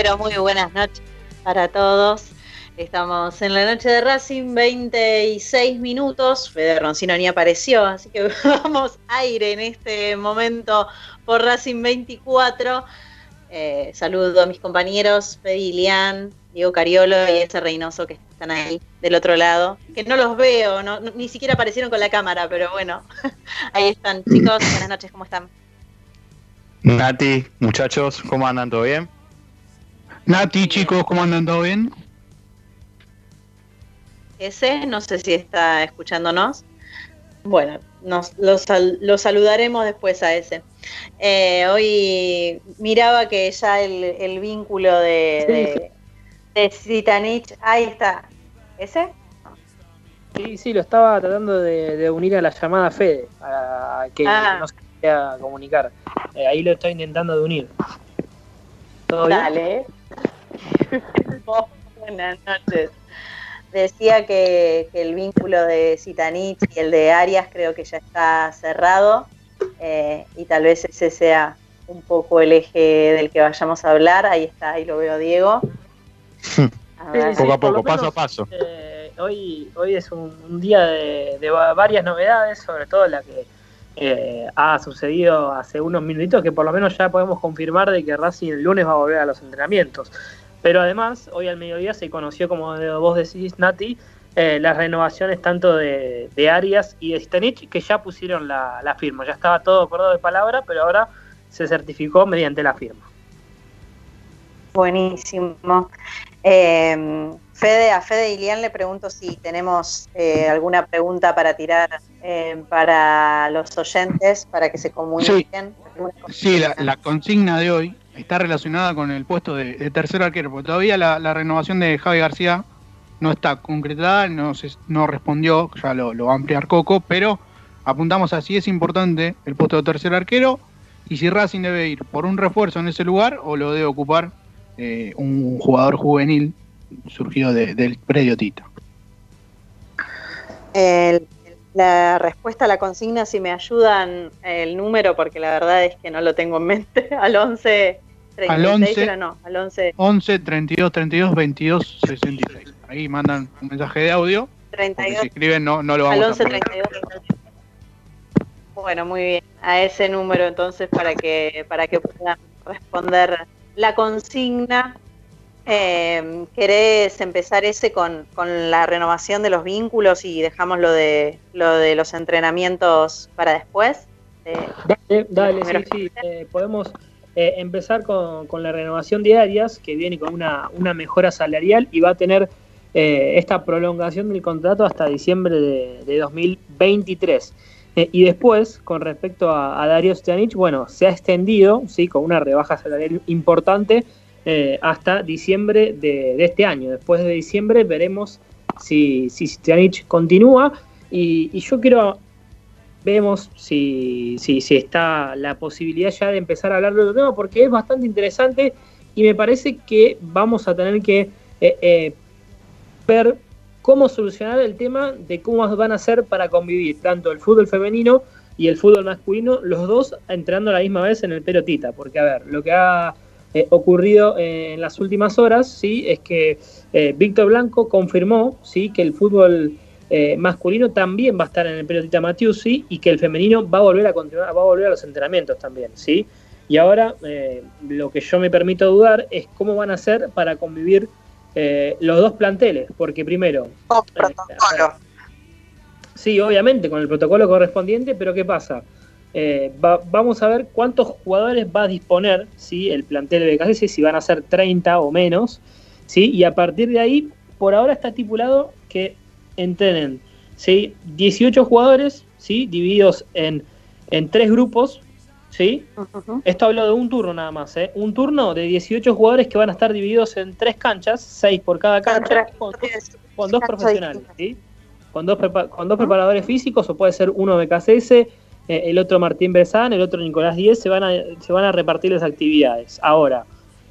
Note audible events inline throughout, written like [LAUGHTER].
pero muy buenas noches para todos. Estamos en la noche de Racing, 26 minutos. Fede Roncino ni apareció, así que [LAUGHS] vamos aire en este momento por Racing 24. Eh, saludo a mis compañeros, Fede Ilián, Diego Cariolo y ese Reynoso que están ahí del otro lado. Que no los veo, no- ni siquiera aparecieron con la cámara, pero bueno, [LAUGHS] ahí están. Chicos, buenas noches, ¿cómo están? Nati, muchachos, ¿cómo andan? ¿Todo bien? Nati, chicos, ¿cómo andan? ¿Todo bien? ese, no sé si está escuchándonos. Bueno, nos, lo, sal- lo saludaremos después a ese. Eh, hoy miraba que ya el, el vínculo de, de, de Zitanich, ahí está. ¿Ese? Sí, sí, lo estaba tratando de, de unir a la llamada Fede, a que Ah. no se quería comunicar. Eh, ahí lo estoy intentando de unir. ¿Todo bien? [LAUGHS] Buenas noches. Decía que, que el vínculo de Zitanich y el de Arias creo que ya está cerrado eh, y tal vez ese sea un poco el eje del que vayamos a hablar. Ahí está, ahí lo veo Diego. [LAUGHS] A ver. Poco a poco, paso a paso. eh, hoy, hoy es un, un día de, de va- varias novedades, sobre todo la que eh, ha sucedido hace unos minutitos, que por lo menos ya podemos confirmar de que Racing el lunes va a volver a los entrenamientos. Pero además, hoy al mediodía se conoció, como vos decís, Nati, eh, las renovaciones tanto de, de Arias y de Stanich, que ya pusieron la, firma. Ya estaba todo acordado de palabra, pero ahora se certificó mediante la firma. Buenísimo. Eh, Fede, a Fede y Lian le pregunto si tenemos eh, alguna pregunta para tirar eh, para los oyentes, para que se comuniquen. Sí, la, la consigna de hoy está relacionada con el puesto de, de tercer arquero, porque todavía la, la renovación de Javi García no está concretada, no, se- no respondió, ya lo, lo va a ampliar Coco, pero apuntamos a si es importante el puesto de tercer arquero y si Racing debe ir por un refuerzo en ese lugar o lo debe ocupar eh, un jugador juvenil surgido de- del predio Tita. El- la respuesta a la consigna, si me ayudan el número, porque la verdad es que no lo tengo en mente, [LAUGHS] al 11 36, Al 11. era no, al 11 11 32 32 22 66. Ahí mandan un mensaje de audio. Porque 32 si escriben no, no lo al vamos 11 a poner. 32. Bueno, muy bien. A ese número entonces para que para que puedan responder la consigna. Eh, ¿Querés empezar ese con, con la renovación de los vínculos y dejamos lo de lo de los entrenamientos para después? Eh, Dale, sí, sí. eh, podemos eh, empezar con, con la renovación de Arias, que viene con una, una mejora salarial y va a tener eh, esta prolongación del contrato hasta diciembre de, de 2023. Eh, y después, con respecto a, a Darío Stanic, bueno, se ha extendido, ¿sí? Con una rebaja salarial importante eh, hasta diciembre de, este año. Después de diciembre veremos si, si continúa. Y, yo quiero vemos si, si, si, está la posibilidad ya de empezar a hablar de otro tema, porque es bastante interesante y me parece que vamos a tener que eh, eh, ver cómo solucionar el tema de cómo van a ser para convivir tanto el fútbol femenino y el fútbol masculino, los dos entrando a la misma vez en el pelotita, porque a ver, lo que ha eh, ocurrido en las últimas horas, sí, es que eh, Víctor Blanco confirmó, sí, que el fútbol eh, masculino también va a estar en el pelotita Matiusi y que el femenino va a volver a continuar, va a volver a los entrenamientos también, sí. Y ahora eh, lo que yo me permito dudar es cómo van a hacer para convivir eh, los dos planteles, porque primero... Protocolo. Sí, obviamente, con el protocolo correspondiente, pero ¿qué pasa? Eh, va, vamos a ver cuántos jugadores va a disponer ¿sí? el plantel de BKC, si van a ser 30 o menos, ¿sí? y a partir de ahí, por ahora está estipulado que entrenen ¿sí? 18 jugadores ¿sí? divididos en, en tres grupos, ¿sí? Esto hablo de un turno nada más, ¿eh? Un turno de 18 jugadores que van a estar divididos en tres canchas, seis por cada cancha, con, con dos profesionales, ¿sí? Con dos, con dos preparadores físicos, o puede ser uno BKCS, eh, el otro Martín Besán, el otro Nicolás Díez, se van, a, se van a repartir las actividades. Ahora,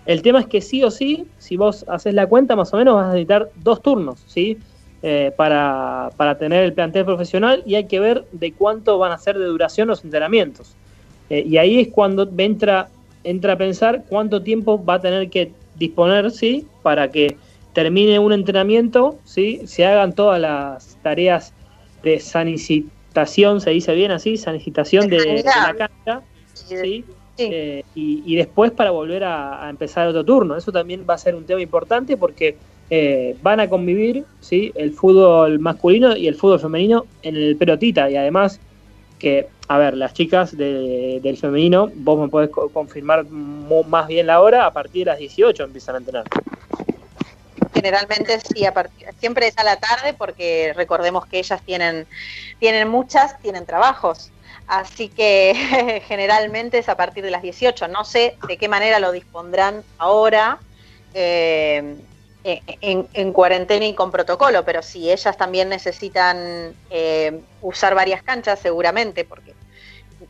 el tema es que sí o sí, si vos haces la cuenta, más o menos vas a necesitar dos turnos, ¿sí? Eh, para, para tener el plantel profesional y hay que ver de cuánto van a ser de duración los entrenamientos. Eh, y ahí es cuando entra, entra a pensar cuánto tiempo va a tener que disponer, ¿sí? Para que termine un entrenamiento, ¿sí? Se hagan todas las tareas de se dice bien así, sanicitación de, de la cancha, ¿sí? Sí. Eh, y, y después para volver a, a empezar otro turno. Eso también va a ser un tema importante porque eh, van a convivir ¿sí? el fútbol masculino y el fútbol femenino en el pelotita. Y además que, a ver, las chicas de- del femenino, vos me podés co- confirmar más bien la hora, a partir de las 18 empiezan a entrenar. Generalmente sí, a partir, siempre es a la tarde porque recordemos que ellas tienen, tienen muchas, tienen trabajos. Así que [LAUGHS] generalmente es a partir de las 18. No sé de qué manera lo dispondrán ahora eh, en, en cuarentena y con protocolo, pero si ellas también necesitan eh, usar varias canchas, seguramente, porque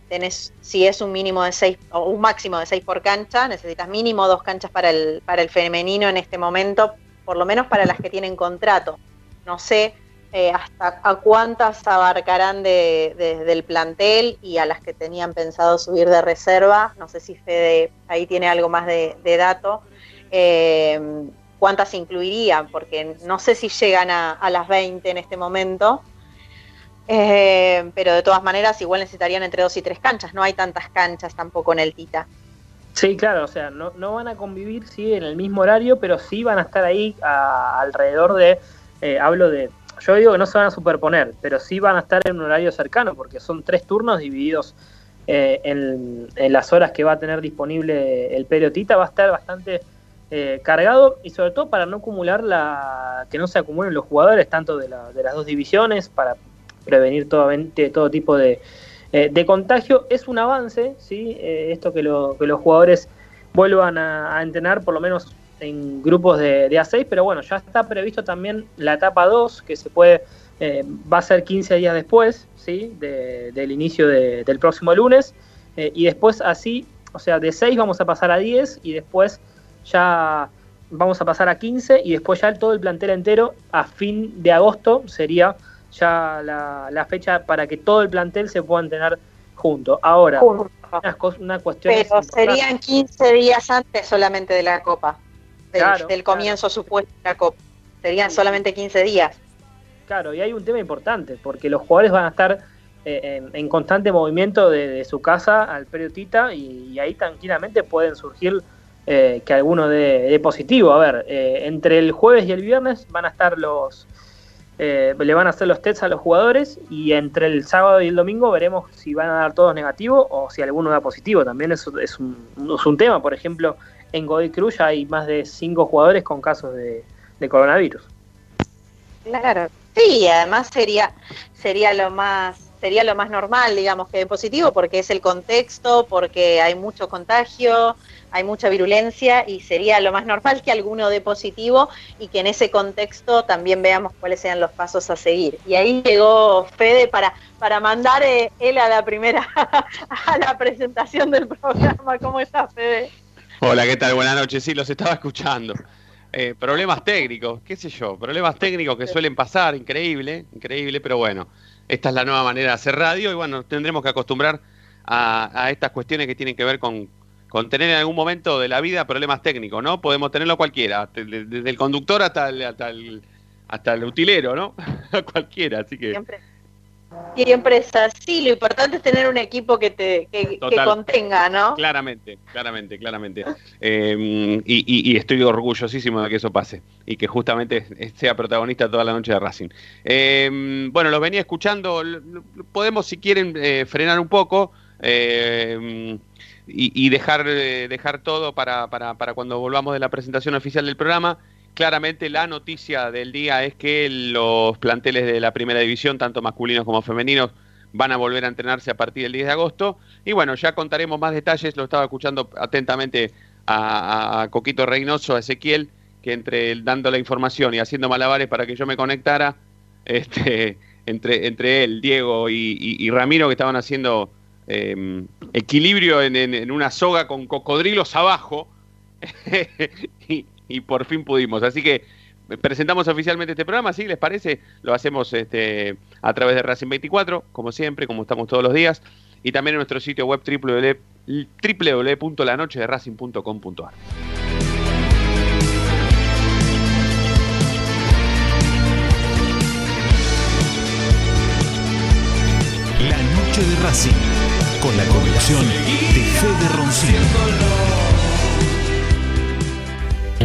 tenés, si es un mínimo de seis o un máximo de seis por cancha, necesitas mínimo dos canchas para el, para el femenino en este momento, por lo menos para las que tienen contrato. No sé eh, hasta a cuántas abarcarán de, de- del plantel y a las que tenían pensado subir de reserva. No sé si Fede ahí tiene algo más de, de dato. Eh, ¿Cuántas incluirían? Porque no sé si llegan a, las 20 en este momento. Eh, pero de todas maneras igual necesitarían entre dos y tres canchas. No hay tantas canchas tampoco en el Tita. Sí, claro, o sea, no, no van a convivir sí en el mismo horario, pero sí van a estar ahí a- alrededor de, eh, hablo de, yo digo que no se van a superponer, pero sí van a estar en un horario cercano, porque son tres turnos divididos eh, en, las horas que va a tener disponible el periodista, va a estar bastante eh, cargado y sobre todo para no acumular la, que no se acumulen los jugadores tanto de, la- de las dos divisiones, para prevenir todo tipo de, eh, de contagio es un avance, ¿sí? Eh, esto que, que los jugadores vuelvan a, entrenar por lo menos en grupos de, de A6, pero bueno, ya está previsto también la etapa 2, que se puede, eh, va a ser 15 días después, ¿sí? De- del inicio de- del próximo lunes, y después así, o sea, de 6 vamos a pasar a 10 y después ya vamos a pasar a 15 y después ya todo el plantel entero a fin de agosto sería ya la, la fecha para que todo el plantel se pueda entrenar junto. Ahora, una, cuestión es Pero serían 15 días antes solamente de la Copa, del, Claro, del comienzo supuesto de la Copa. Serían solamente 15 días. Claro, y hay un tema importante, porque los jugadores van a estar eh, en, en constante movimiento de, de su casa al periodista y, y ahí tranquilamente pueden surgir eh, que alguno dé positivo. A ver, eh, entre el jueves y el viernes van a estar los... eh, le van a hacer los tests a los jugadores y entre el sábado y el domingo veremos si van a dar todos negativos o si alguno da positivo. También eso es un, tema. Por ejemplo, en Godoy Cruz ya hay más de cinco jugadores con casos de, de coronavirus. Claro. Sí, además sería, sería lo más sería lo más normal, digamos, que de positivo, porque es el contexto, porque hay mucho contagio, hay mucha virulencia y sería lo más normal que alguno de positivo y que en ese contexto también veamos cuáles sean los pasos a seguir. Y ahí llegó Fede para, para mandar eh, él a la primera, [LAUGHS] a la presentación del programa. ¿Cómo está, Fede? Hola, ¿qué tal? Buenas noches. Sí, los estaba escuchando. Eh, problemas técnicos, qué sé yo, problemas técnicos que suelen pasar, increíble, increíble, pero bueno, esta es la nueva manera de hacer radio y bueno, tendremos que acostumbrar a, estas cuestiones que tienen que ver con, con, tener en algún momento de la vida problemas técnicos, ¿no? Podemos tenerlo cualquiera, desde el conductor hasta el, hasta el, hasta el utilero, ¿no? [LAUGHS] cualquiera, así que... Siempre es así, lo importante es tener un equipo que te que, contenga, ¿no? Claramente, claramente, claramente. Em, y, estoy orgullosísimo de que eso pase y que justamente sea protagonista toda la noche de Racing. Em, bueno, los venía escuchando, podemos si quieren eh, frenar un poco em, y, dejar, eh, dejar todo para, para, para cuando volvamos de la presentación oficial del programa claramente la noticia del día es que los planteles de la primera división, tanto masculinos como femeninos, van a volver a entrenarse a partir del 10 de agosto. Y bueno, ya contaremos más detalles, lo estaba escuchando atentamente a, Coquito Reynoso, a Ezequiel, que entre dando la información y haciendo malabares para que yo me conectara, [LAUGHS] este, entre, entre él, Diego y, Ramiro, que estaban haciendo em, equilibrio en, una soga con cocodrilos abajo. [LAUGHS] y por fin pudimos. Así que presentamos oficialmente este programa, ¿sí? ¿Les parece? Lo hacemos este, a través de Racing 24, como siempre, como estamos todos los días, y también en nuestro sitio web www.lanochederacing.com.ar. La noche de Racing, con la conducción de Fede Roncino.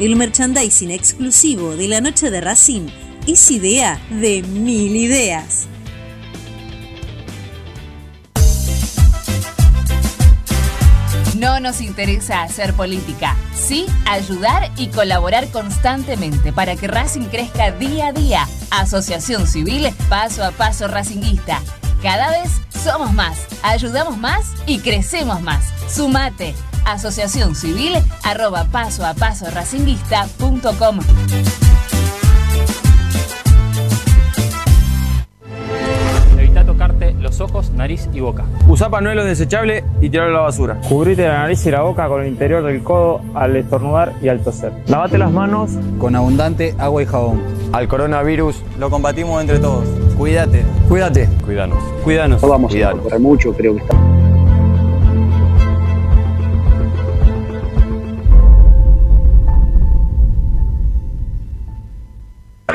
el merchandising exclusivo de la noche de Racing es idea de mil ideas. No nos interesa hacer política, sí ayudar y colaborar constantemente para que Racing crezca día a día. Asociación Civil Paso a Paso Racinguista. Cada vez somos más, ayudamos más y crecemos más. Sumate asociación civil arroba paso a paso racinguista.com. Evita tocarte los ojos, nariz y boca. Usa panuelo desechable y tirarlo a la basura. Cubrite la nariz y la boca con el interior del codo al estornudar y al toser. Lavate las manos con abundante agua y jabón. Al coronavirus lo combatimos entre todos. Cuídate. Cuídate. Cuídanos. Cuídanos. No vamos a correr mucho, creo que está.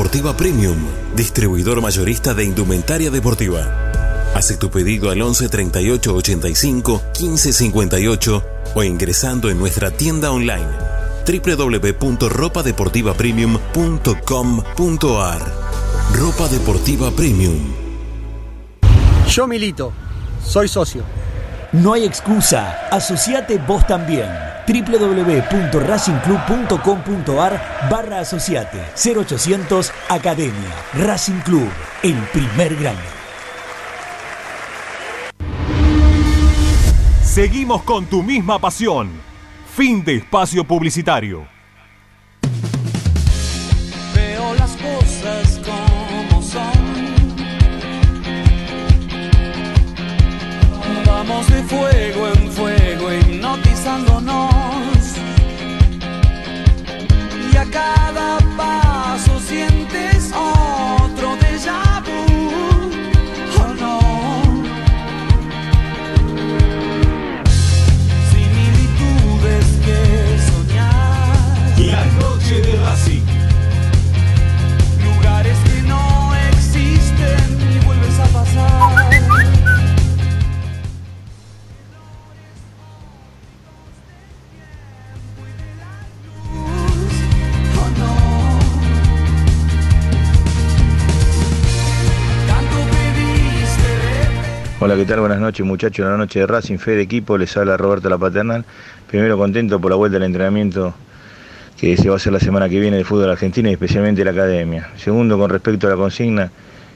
Deportiva Premium, distribuidor mayorista de indumentaria deportiva. Hace tu pedido al 11 38 85 15 58 o ingresando en nuestra tienda online www.ropadeportivapremium.com.ar Ropa Deportiva Premium. Yo milito, soy socio. No hay excusa, asociate vos también. www.racingclub.com.ar barra asociate 0800 Academia Racing Club, el primer grande. Seguimos con tu misma pasión. Fin de espacio publicitario. Veo las cosas como son. Vamos de fuego en fuego, hipnotizándonos. A cada paso sientes Hola, ¿qué tal? Buenas noches, muchachos. La noche de Racing, fe de equipo. Les habla Roberto La Paternal. Primero contento por la vuelta al entrenamiento que se va a hacer la semana que viene de fútbol argentino y especialmente la academia. Segundo, con respecto a la consigna,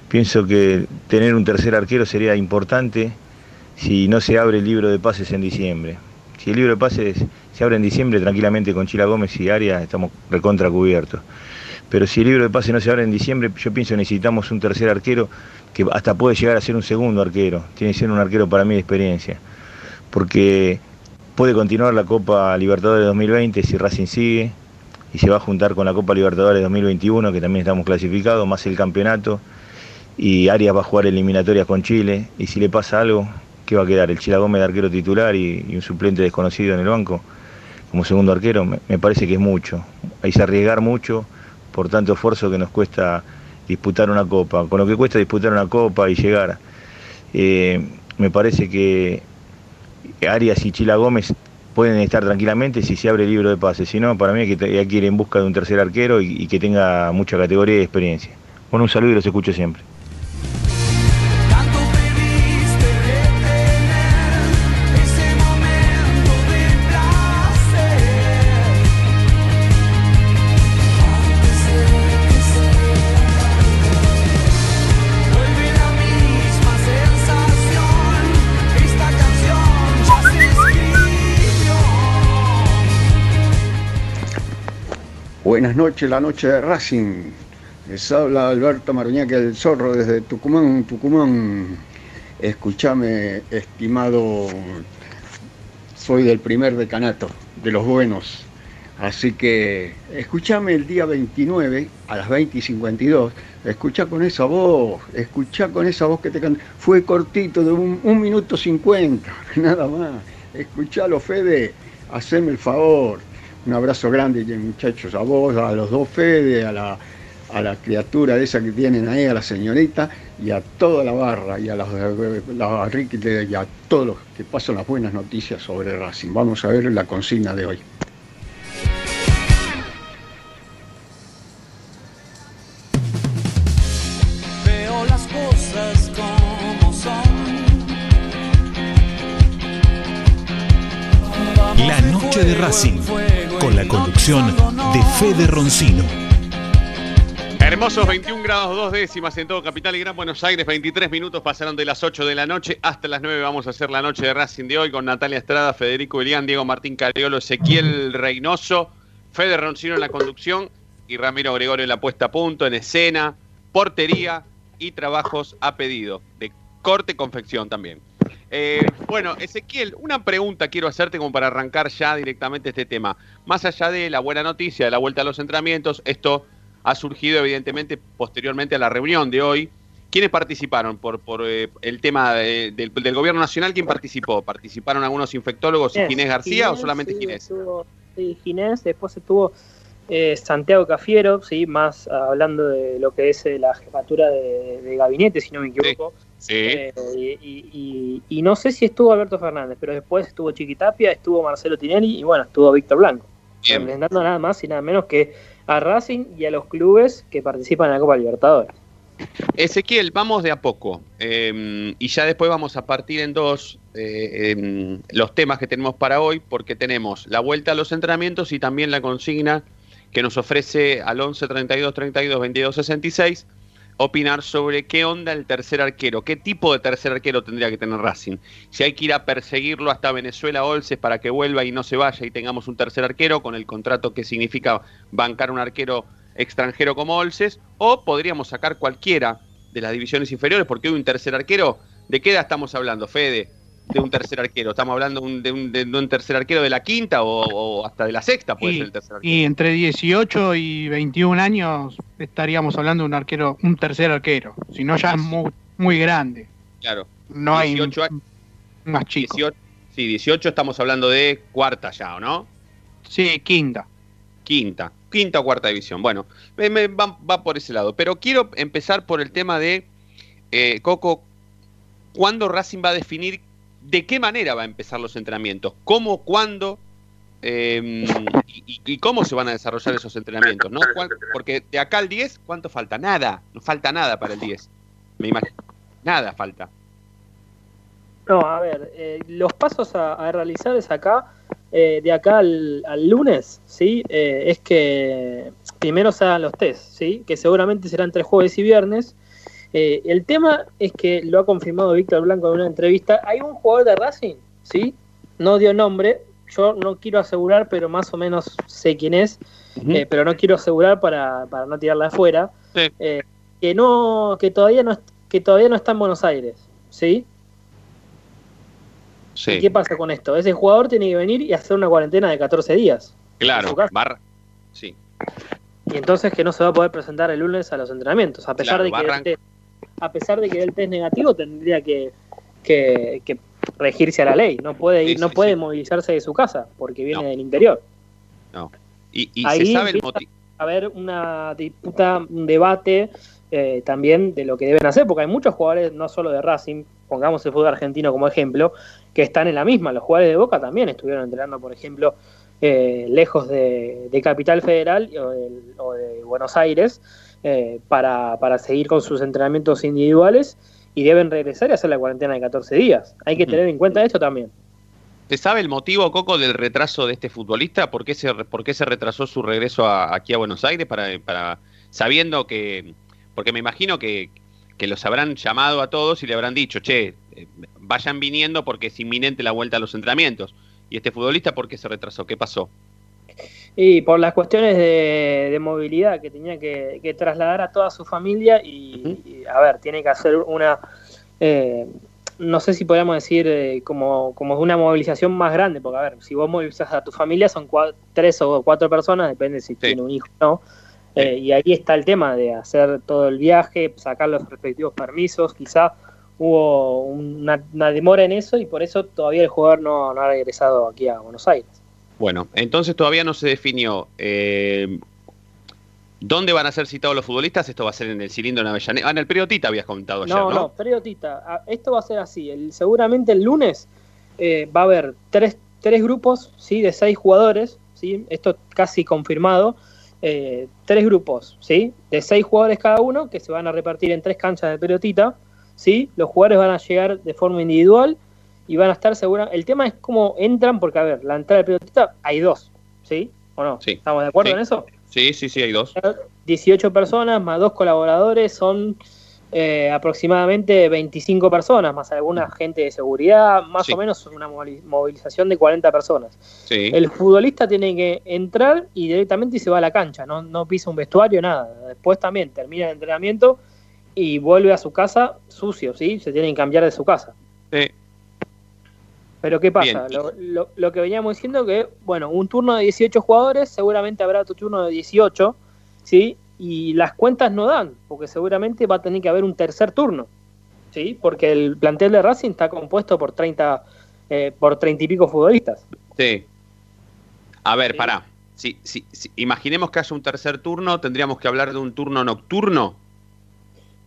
pienso que tener un tercer arquero sería importante si no se abre el libro de pases en diciembre. Si el libro de pases se abre en diciembre, tranquilamente con Chila Gómez y Arias estamos recontra cubiertos. Pero si el libro de pases no se abre en diciembre, yo pienso que necesitamos un tercer arquero que hasta puede llegar a ser un segundo arquero. Tiene que ser un arquero para mí de experiencia. Porque puede continuar la Copa Libertadores 2020 si Racing sigue y se va a juntar con la Copa Libertadores 2021, que también estamos clasificados, más el campeonato. Y Arias va a jugar eliminatorias con Chile. Y si le pasa algo, ¿qué va a quedar? El Chila Gómez de arquero titular y, y un suplente desconocido en el banco como segundo arquero, me, me parece que es mucho. Hay que arriesgar mucho por tanto esfuerzo que nos cuesta disputar una copa. Con lo que cuesta disputar una copa y llegar, eh, me parece que Arias y Chila Gómez pueden estar tranquilamente si se abre el libro de pases. Si no, para mí hay que, hay que ir en busca de un tercer arquero y, que tenga mucha categoría y experiencia. Bueno, un saludo y los escucho siempre. Buenas noches, la noche de Racing. Les habla Alberto Maruñaque el Zorro desde Tucumán, Tucumán. Escúchame, estimado, soy del primer decanato, de los buenos. Así que escúchame el día 29 a las 20 y 52. Escucha con esa voz, escucha con esa voz que te canta. Fue cortito, de un, un minuto 50, [LAUGHS] nada más. Escuchalo, Fede, haceme el favor. Un abrazo grande, muchachos, a vos, a los dos Fede, a la, a la criatura esa que tienen ahí, a la señorita, y a toda la barra, y a la, Ricky, y a todos los que pasan las buenas noticias sobre Racing. Vamos a ver la consigna de hoy. Conducción de Fede Roncino. Hermosos 21 grados 2 décimas en todo Capital y Gran Buenos Aires, 23 minutos pasaron de las 8 de la noche hasta las 9 vamos a hacer la noche de Racing de hoy con Natalia Estrada, Federico Elián, Diego Martín Cariolo, Ezequiel Reynoso, Fede Roncino en la conducción y Ramiro Gregorio en la puesta a punto, en escena, portería y trabajos a pedido, de corte confección también. Eh, bueno, Ezequiel, una pregunta quiero hacerte como para arrancar ya directamente este tema. Más allá de la buena noticia de la vuelta a los entrenamientos, esto ha surgido evidentemente posteriormente a la reunión de hoy, ¿Quiénes participaron por, por eh, el tema de- del, del gobierno nacional? ¿Quién participó? ¿Participaron algunos infectólogos y Ginés, Ginés García o solamente sí, Ginés? estuvo- sí, Ginés, después estuvo eh, Santiago Cafiero, sí, más hablando de lo que es eh, la jefatura de, de gabinete, si no me equivoco. Sí. Eh, y, y- y- y no sé si estuvo Alberto Fernández, pero después estuvo Chiquitapia, estuvo Marcelo Tinelli y bueno, estuvo Víctor Blanco. Bien. Representando nada más y nada menos que a Racing y a los clubes que participan en la Copa Libertadores. Ezequiel, vamos de a poco. eh, y ya después vamos a partir en dos eh, em, los temas que tenemos para hoy, porque tenemos la vuelta a los entrenamientos y también la consigna que nos ofrece al 11 32 32 22 66 opinar sobre qué onda el tercer arquero, qué tipo de tercer arquero tendría que tener Racing. Si hay que ir a perseguirlo hasta Venezuela Olces para que vuelva y no se vaya y tengamos un tercer arquero con el contrato que significa bancar un arquero extranjero como Olces, o podríamos sacar cualquiera de las divisiones inferiores, porque hoy un tercer arquero, ¿de qué edad estamos hablando, Fede? De un tercer arquero, ¿estamos hablando un- de, un, de un tercer arquero de la quinta o, o hasta de la sexta puede Y, ser el tercer arquero? y entre 18 y 21 años estaríamos hablando de un arquero, un tercer arquero. Si no, ya es muy, muy grande. Claro. No hay 18 años. más chico. 18, sí, 18 estamos hablando de cuarta ya, ¿o no? Sí, quinta. Quinta, quinta o cuarta división. Bueno, me- me- va, va por ese lado. Pero quiero empezar por el tema de, eh, Coco, ¿cuándo Racing va a definir de qué manera va a empezar los entrenamientos? ¿Cómo, cuándo? eh, y, cómo se van a desarrollar esos entrenamientos? ¿no? ¿Cuál- porque de acá al 10, ¿cuánto falta? Nada, no falta nada para el 10. Me imagino. Nada falta. No, a ver, eh, los pasos a, a realizar es acá, eh, de acá al, al lunes, ¿sí? Eh, es que primero se hagan los test, ¿sí? Que seguramente serán entre jueves y viernes. Eh, el tema es que lo ha confirmado Víctor Blanco en una entrevista. Hay un jugador de Racing, ¿sí? No dio nombre, yo no quiero asegurar, pero más o menos sé quién es, eh, pero no quiero asegurar para, para no tirarla afuera. Eh, que no, que todavía no, que todavía no está en Buenos Aires, ¿sí? Sí. ¿Y qué pasa con esto? Ese jugador tiene que venir y hacer una cuarentena de 14 días. Claro, barra. Sí. Y entonces que no se va a poder presentar el lunes a los entrenamientos. A pesar Claro, de que a pesar de que el test negativo tendría que, que, que regirse a la ley. No puede ir, Sí, no sí, puede movilizarse de su casa porque viene del interior. No. Y, y Ahí se sabe el motivo. a haber una disputa, un debate eh, también de lo que deben hacer, porque hay muchos jugadores, no solo de Racing, pongamos el fútbol argentino como ejemplo, que están en la misma. Los jugadores de Boca también estuvieron entrenando, por ejemplo, eh, lejos de, de Capital Federal o de Buenos Aires eh, para, para seguir con sus entrenamientos individuales y deben regresar y hacer la cuarentena de 14 días. Hay que tener en cuenta esto también. ¿Se sabe el motivo, Coco, del retraso de este futbolista? ¿Por qué se, por qué se retrasó su regreso a- aquí a Buenos Aires? Para, para Sabiendo que. Porque me imagino que, que los habrán llamado a todos y le habrán dicho, che, eh, vayan viniendo porque es inminente la vuelta a los entrenamientos. ¿Y este futbolista por qué se retrasó? ¿Qué pasó? Y por las cuestiones de, de movilidad que tenía que, que trasladar a toda su familia y, y, a ver, tiene que hacer una, eh, no sé si podríamos decir eh, como, como una movilización más grande, porque a ver, si vos movilizas a tu familia son tres o cuatro personas, depende si tiene un hijo o no, eh, y ahí está el tema de hacer todo el viaje, sacar los respectivos permisos, quizá hubo una, una demora en eso y por eso todavía el jugador no, no ha regresado aquí a Buenos Aires. Bueno, entonces todavía no se definió eh, dónde van a ser citados los futbolistas. Esto va a ser en el cilindro en Avellaneda. Ah, en el periodista habías comentado ayer, No, ¿no? no, periodista. ah, Esto va a ser así. El, seguramente el lunes eh, va a haber tres, tres grupos, ¿sí? De seis jugadores, ¿sí? Esto casi confirmado. eh, tres grupos, ¿sí? De seis jugadores cada uno que se van a repartir en tres canchas de pelotita, ¿sí? Los jugadores van a llegar de forma individual y van a estar seguros. El tema es cómo entran, porque, a ver, la entrada de pelotita hay dos, ¿sí? ¿O no? Sí. ¿Estamos de acuerdo Sí. en eso? Sí, sí, sí, hay dos. 18 personas más dos colaboradores son eh, aproximadamente 25 personas, más alguna gente de seguridad, más Sí. o menos una movili- movilización de 40 personas. Sí. El futbolista tiene que entrar y directamente se va a la cancha, no, no pisa un vestuario, nada. Después también termina el entrenamiento y vuelve a su casa sucio, ¿sí? Se tiene que cambiar de su casa. Sí. Pero ¿qué pasa? Lo, lo- lo que veníamos diciendo que, bueno, un turno de 18 jugadores, seguramente habrá otro turno de 18, ¿sí? y las cuentas no dan, porque seguramente va a tener que haber un tercer turno, ¿sí? Porque el plantel de Racing está compuesto por 30, eh, por 30 y pico futbolistas. Sí. A ver, pará. Si, si, si- imaginemos que haya un tercer turno, tendríamos que hablar de un turno nocturno.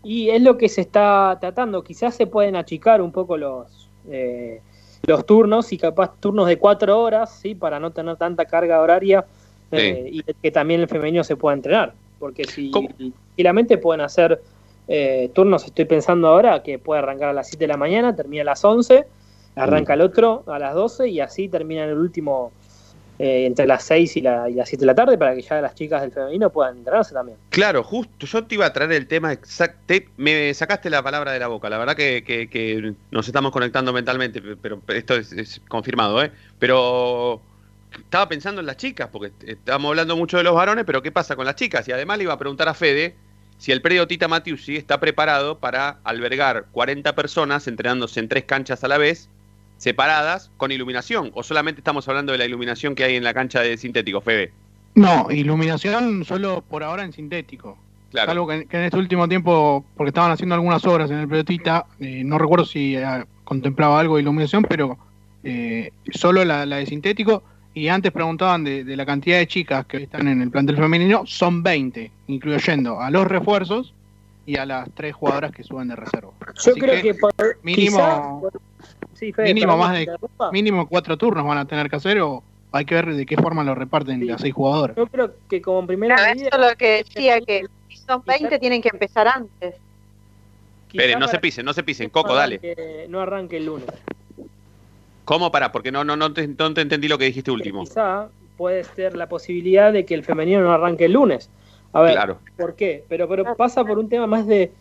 Y es lo que se está tratando. Quizás se pueden achicar un poco los, eh, los turnos y capaz turnos de cuatro horas, ¿sí? Para no tener tanta carga horaria eh, y que también el femenino se pueda entrenar. Porque si tranquilamente pueden hacer eh, turnos, estoy pensando ahora, que puede arrancar a las 7 de la mañana, termina a las 11, arranca el otro a las 12 y así termina el último eh, entre las 6 y, la- y las 7 de la tarde para que ya las chicas del femenino puedan entrenarse también. Claro, justo. Yo te iba a traer el tema exacto. Me sacaste la palabra de la boca. La verdad que, nos estamos conectando mentalmente, pero esto es, es confirmado, ¿eh? Pero estaba pensando en las chicas, porque estábamos hablando mucho de los varones, pero ¿qué pasa con las chicas? Y además le iba a preguntar a Fede si el predio Tita Matiusi está preparado para albergar 40 personas entrenándose en tres canchas a la vez, separadas, con iluminación, o solamente estamos hablando de la iluminación que hay en la cancha de sintético, Fede. No, iluminación solo por ahora en sintético. Claro. Algo que, que en este último tiempo, porque estaban haciendo algunas obras en el pelotita, eh, no recuerdo si eh, contemplaba algo de iluminación, pero eh, solo la, la de sintético. Y antes preguntaban de, de la cantidad de chicas que están en el plantel femenino, son 20, incluyendo a los refuerzos y a las tres jugadoras que suben de reserva. Yo Así creo que, por- mínimo, quizá- sí, Fede, mínimo más que de mínimo cuatro turnos van a tener que hacer o hay que ver de qué forma lo reparten las seis jugadoras. Yo creo que como primera Claro, medida, eso es lo que decía, que si son 20 tienen que empezar antes. Esperen, no se pisen, no se pisen. Coco, dale. arranque- No arranque el lunes. ¿Cómo para? Porque no, no, no, te, no te entendí lo que dijiste último. Quizá puede ser la posibilidad de que el femenino no arranque el lunes. A ver, Claro. ¿por qué? Pero, pero pasa por un tema más de,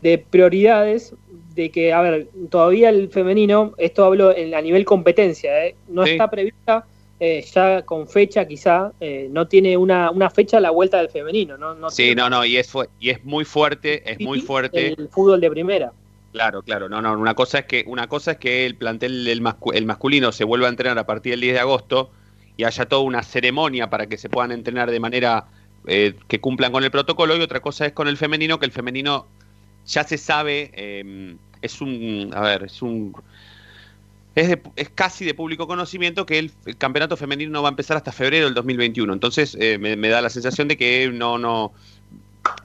de prioridades, de que, a ver, todavía el femenino, esto hablo en, a nivel competencia, ¿eh? no Sí. está prevista eh, ya con fecha quizá, eh, no tiene una, una fecha a la vuelta del femenino, no, no Sí, no, no, y es, fu- y es muy fuerte, es muy fuerte. el fútbol de primera. Claro, claro, no, no, una cosa es que, una cosa es que el plantel del mascu- el masculino se vuelva a entrenar a partir del 10 de agosto y haya toda una ceremonia para que se puedan entrenar de manera eh, que cumplan con el protocolo, y otra cosa es con el femenino, que el femenino ya se sabe, eh, es un, a ver, es un, es, de- es casi de público conocimiento que el, el campeonato femenino no va a empezar hasta febrero del 2021. Entonces eh, me, me da la sensación de que no, no,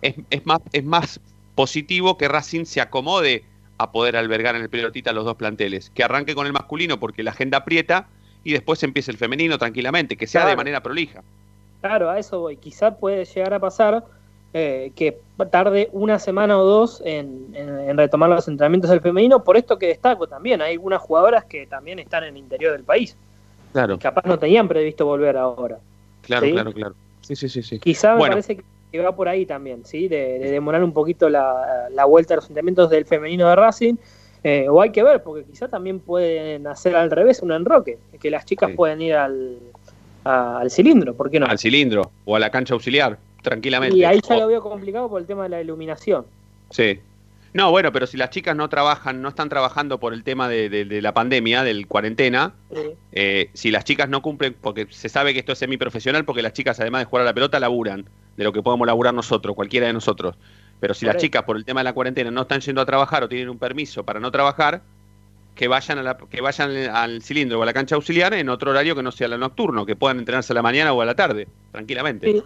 es, es más, es más positivo que Racing se acomode a poder albergar en el pelotita los dos planteles. Que arranque con el masculino porque la agenda aprieta y después empiece el femenino tranquilamente, que sea de manera prolija. Claro, a eso voy. Quizá puede llegar a pasar eh, que tarde una semana o dos en, en- en retomar los entrenamientos del femenino. Por esto que destaco también, hay algunas jugadoras que también están en el interior del país. Claro, Capaz no tenían previsto volver ahora. claro, ¿sí? claro, claro. Sí, sí, sí, sí. Quizá me parece que va por ahí también, ¿sí? De, de demorar un poquito la, la vuelta a los entrenamientos del femenino de Racing. eh, o hay que ver, porque quizá también pueden hacer al revés un enroque, que las chicas pueden ir al, a- al cilindro, ¿por qué no? Al cilindro o a la cancha auxiliar, tranquilamente. Y ahí ya O- lo veo complicado por el tema de la iluminación. Sí. No, bueno, pero si las chicas no trabajan, no están trabajando por el tema de, de- de la pandemia, del cuarentena, Sí. eh, si las chicas no cumplen, porque se sabe que esto es semiprofesional, porque las chicas, además de jugar a la pelota, laburan de lo que podemos laburar nosotros, cualquiera de nosotros. Pero si las chicas, por el tema de la cuarentena, no están yendo a trabajar o tienen un permiso para no trabajar, que vayan, a la- que vayan al cilindro o a la cancha auxiliar en otro horario que no sea el nocturno, que puedan entrenarse a la mañana o a la tarde, tranquilamente. Sí,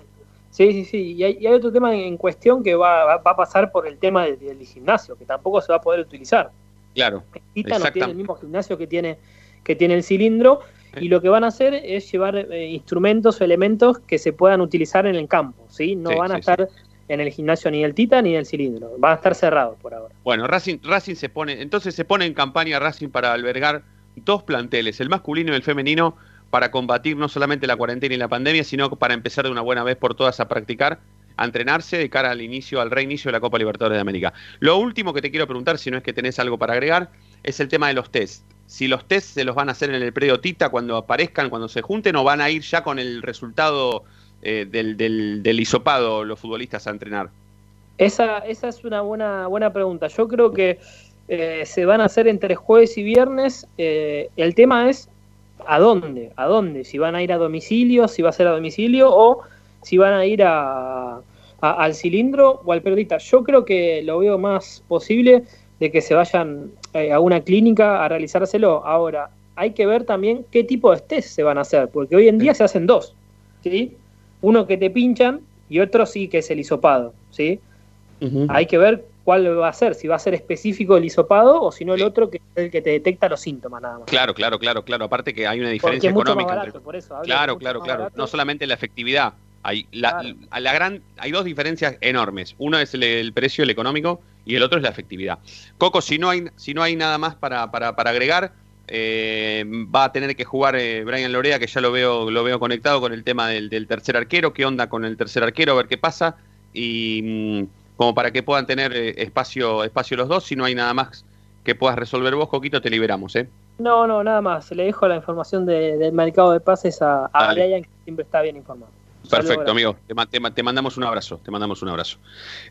sí, sí. sí. Y, hay, y hay otro tema en cuestión que va, va- a pasar por el tema del, del gimnasio, que tampoco se va a poder utilizar. Claro. Tita no tiene el mismo gimnasio que tiene, que tiene el cilindro y lo que van a hacer es llevar eh, instrumentos o elementos que se puedan utilizar en el campo, ¿sí? No Sí, van a sí, estar en el gimnasio ni del Tita ni del cilindro, van a estar cerrados por ahora. Bueno, Racing, Racing se pone, entonces se pone en campaña Racing para albergar dos planteles, el masculino y el femenino, para combatir no solamente la cuarentena y la pandemia, sino para empezar de una buena vez por todas a practicar, a entrenarse de cara al inicio, al reinicio de la Copa Libertadores de América. Lo último que te quiero preguntar, si no es que tenés algo para agregar, es el tema de los test. Si los test se los van a hacer en el predio Tita cuando aparezcan, cuando se junten, o van a ir ya con el resultado eh, del, del, hisopado los futbolistas a entrenar. Esa, esa es una buena, buena pregunta. Yo creo que eh, se van a hacer entre jueves y viernes. Eh, el tema es a dónde, a dónde, si van a ir a domicilio, si va a ser a domicilio o si van a ir a, al cilindro o al periodista. Yo creo que lo veo más posible de que se vayan eh, a una clínica a realizárselo. Ahora, hay que ver también qué tipo de test se van a hacer, porque hoy en día se hacen dos, ¿sí? Uno que te pinchan y otro sí que es el hisopado, ¿sí? Hay que ver cuál va a ser, si va a ser específico el hisopado o si no el otro que es el que te detecta los síntomas nada más. Claro, claro, claro, claro. Aparte que hay una Porque diferencia es mucho más económica. barato, entre- por eso. Claro, mucho claro, claro. barato. No solamente la efectividad. Hay, la, gran, hay dos diferencias enormes. Uno es el, el precio, el económico, y el otro es la efectividad. Coco, si no hay, si no hay nada más para, para, para agregar, eh, va a tener que jugar eh, Brian Lorea, que ya lo veo, lo veo conectado con el tema del, del tercer arquero. ¿Qué onda con el tercer arquero? A ver qué pasa. Y mm, como para que puedan tener eh, espacio, espacio los dos. Si no hay nada más que puedas resolver vos, Coquito, te liberamos, ¿eh? No, no, nada más. Le dejo la información de- del mercado de pases a, a. Brian, que siempre está bien informado. Un Perfecto, amigo. Te, te ma- te mandamos un abrazo. Te mandamos un abrazo.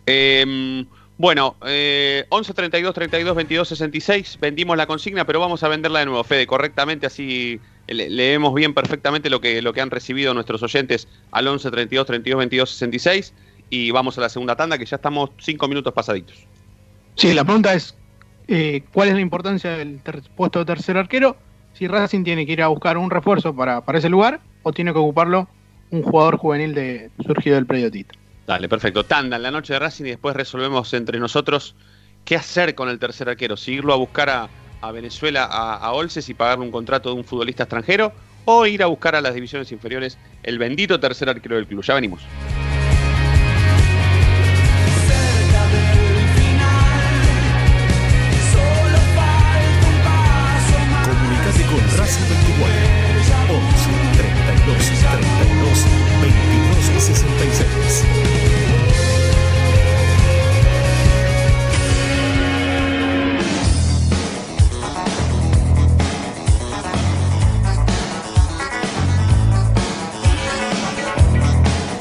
Eh, bueno, eh, 11 32 32 22 66. Vendimos la consigna, pero vamos a venderla de nuevo, Fede, correctamente. Así le- leemos bien perfectamente lo que, lo que han recibido nuestros oyentes al 11 32 32 22 66. Y vamos a la segunda tanda, que ya estamos cinco minutos pasaditos. Sí, la pregunta es, eh, ¿cuál es la importancia del puesto de tercer arquero? Si Racing tiene que ir a buscar un refuerzo para, para ese lugar o tiene que ocuparlo un jugador juvenil de, surgido del predio Tita. Dale, perfecto. Tanda en la noche de Racing y después resolvemos entre nosotros qué hacer con el tercer arquero. Si irlo a buscar a, a Venezuela, a, a Olces y pagarle un contrato de un futbolista extranjero o ir a buscar a las divisiones inferiores el bendito tercer arquero del club. Ya venimos.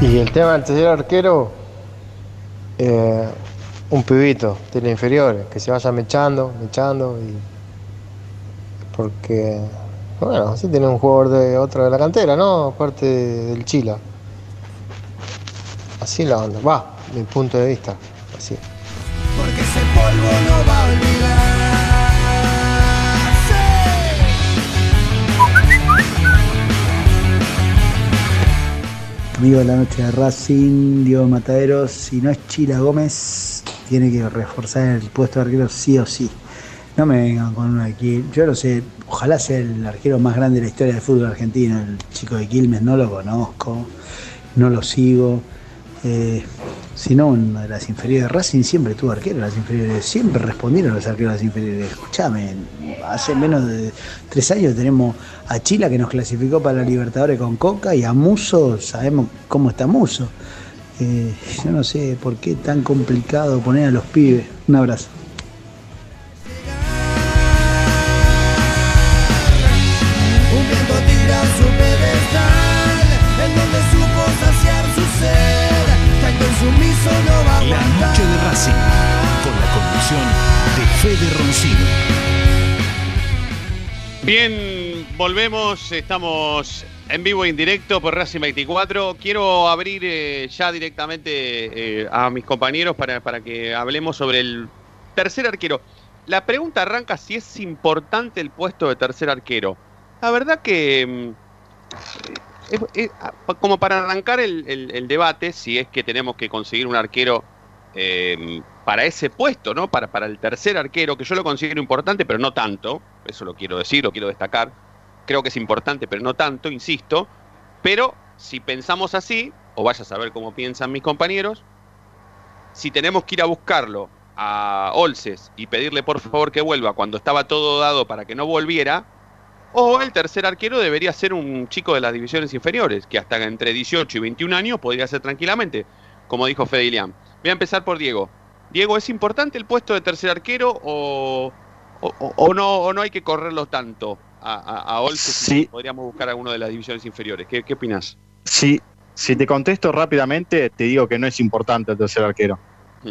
Y el tema del tercer arquero, eh, un pibito de las inferiores, que se vaya mechando, mechando, y porque, bueno, así tiene un jugador de otro de la cantera, ¿no? Aparte del Chila. Así la onda, va, mi punto de vista, así. Porque ese polvo no va a Viva la noche de Racing, Diego Mataderos. Si no es Chila Gómez, tiene que reforzar el puesto de arquero sí o sí. No me vengan con uno aquí. Yo no sé, ojalá sea el arquero más grande de la historia del fútbol argentino. El chico de Quilmes no lo conozco, no lo sigo. Eh, si no, una de las inferiores de Racing siempre tuvo arquero. Las inferiores siempre respondieron los arqueros de las inferiores. Escúchame, hace menos de tres años tenemos a Chila que nos clasificó para la Libertadores con Coca y a Muso, sabemos cómo está Muso. Eh, yo no sé por qué tan complicado poner a los pibes. Un abrazo. Tanto insumiso no va a La noche de Racing, con la conducción de Fede Roncino. Bien, volvemos, estamos en vivo e indirecto por Racing 24. Quiero abrir eh, ya directamente eh, a mis compañeros para, para que hablemos sobre el tercer arquero. La pregunta arranca si es importante el puesto de tercer arquero. La verdad que, mm, es- como para arrancar el, el- el debate, si es que tenemos que conseguir un arquero eh, para ese puesto, ¿no? Para, para el tercer arquero, que yo lo considero importante, pero no tanto. Eso lo quiero decir, lo quiero destacar. Creo que es importante, pero no tanto, insisto. Pero si pensamos así, o vaya a saber cómo piensan mis compañeros, si tenemos que ir a buscarlo a Olces y pedirle por favor que vuelva cuando estaba todo dado para que no volviera, o el tercer arquero debería ser un chico de las divisiones inferiores, que hasta entre 18 y 21 años podría ser tranquilamente, como dijo Fede. Voy a empezar por Diego. Diego, ¿es importante el puesto de tercer arquero o, o- no, o no hay que correrlo tanto a, a, Sí. podríamos buscar a uno de las divisiones inferiores? ¿Qué, qué opinas? Si, si te contesto rápidamente, te digo que no es importante el tercer arquero.